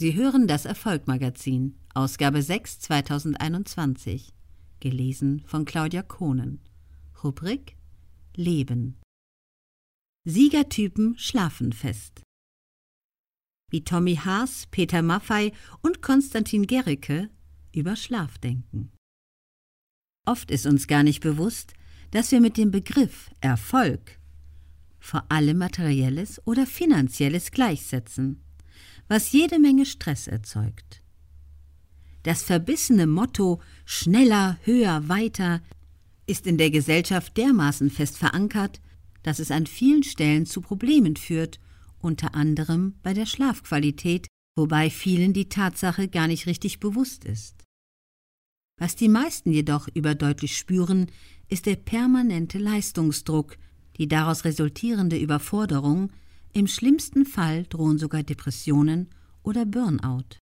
Sie hören das Erfolgmagazin, Ausgabe 6 2021, gelesen von Claudia Kohnen. Rubrik Leben. Siegertypen schlafen fest. Wie Tommy Haas, Peter Maffei und Konstantin Gericke über Schlaf denken. Oft ist uns gar nicht bewusst, dass wir mit dem Begriff Erfolg vor allem materielles oder finanzielles gleichsetzen was jede Menge Stress erzeugt. Das verbissene Motto schneller, höher, weiter ist in der Gesellschaft dermaßen fest verankert, dass es an vielen Stellen zu Problemen führt, unter anderem bei der Schlafqualität, wobei vielen die Tatsache gar nicht richtig bewusst ist. Was die meisten jedoch überdeutlich spüren, ist der permanente Leistungsdruck, die daraus resultierende Überforderung, im schlimmsten Fall drohen sogar Depressionen oder Burnout.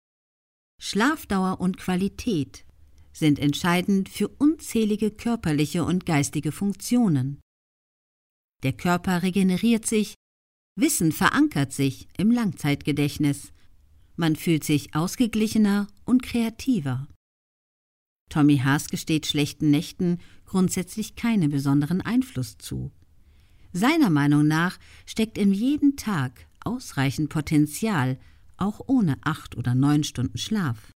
Schlafdauer und Qualität sind entscheidend für unzählige körperliche und geistige Funktionen. Der Körper regeneriert sich, Wissen verankert sich im Langzeitgedächtnis, man fühlt sich ausgeglichener und kreativer. Tommy Haas gesteht schlechten Nächten grundsätzlich keinen besonderen Einfluss zu. Seiner Meinung nach steckt in jedem Tag ausreichend Potenzial, auch ohne acht oder neun Stunden Schlaf.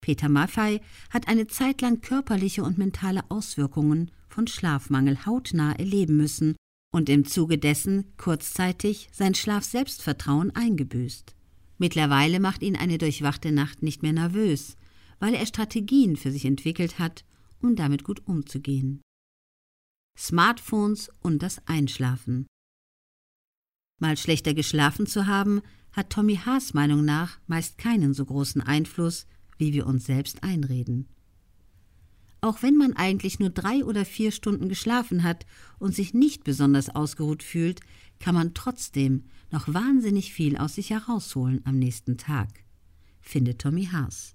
Peter Maffei hat eine Zeit lang körperliche und mentale Auswirkungen von Schlafmangel hautnah erleben müssen und im Zuge dessen kurzzeitig sein Schlafselbstvertrauen eingebüßt. Mittlerweile macht ihn eine durchwachte Nacht nicht mehr nervös, weil er Strategien für sich entwickelt hat, um damit gut umzugehen. Smartphones und das Einschlafen. Mal schlechter geschlafen zu haben, hat Tommy Haas Meinung nach meist keinen so großen Einfluss, wie wir uns selbst einreden. Auch wenn man eigentlich nur drei oder vier Stunden geschlafen hat und sich nicht besonders ausgeruht fühlt, kann man trotzdem noch wahnsinnig viel aus sich herausholen am nächsten Tag, findet Tommy Haas.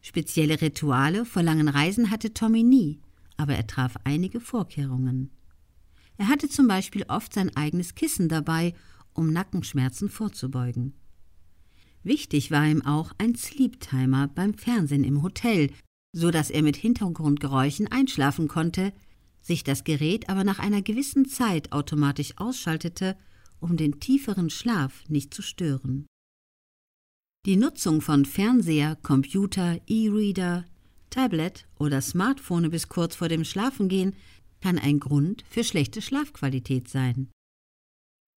Spezielle Rituale vor langen Reisen hatte Tommy nie, aber er traf einige Vorkehrungen. Er hatte zum Beispiel oft sein eigenes Kissen dabei, um Nackenschmerzen vorzubeugen. Wichtig war ihm auch ein Sleep-Timer beim Fernsehen im Hotel, so dass er mit Hintergrundgeräuschen einschlafen konnte, sich das Gerät aber nach einer gewissen Zeit automatisch ausschaltete, um den tieferen Schlaf nicht zu stören. Die Nutzung von Fernseher, Computer, E-Reader, Tablet oder Smartphone bis kurz vor dem Schlafengehen kann ein Grund für schlechte Schlafqualität sein.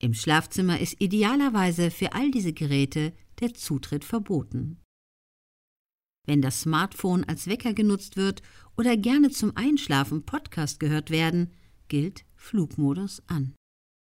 Im Schlafzimmer ist idealerweise für all diese Geräte der Zutritt verboten. Wenn das Smartphone als Wecker genutzt wird oder gerne zum Einschlafen Podcast gehört werden, gilt Flugmodus an.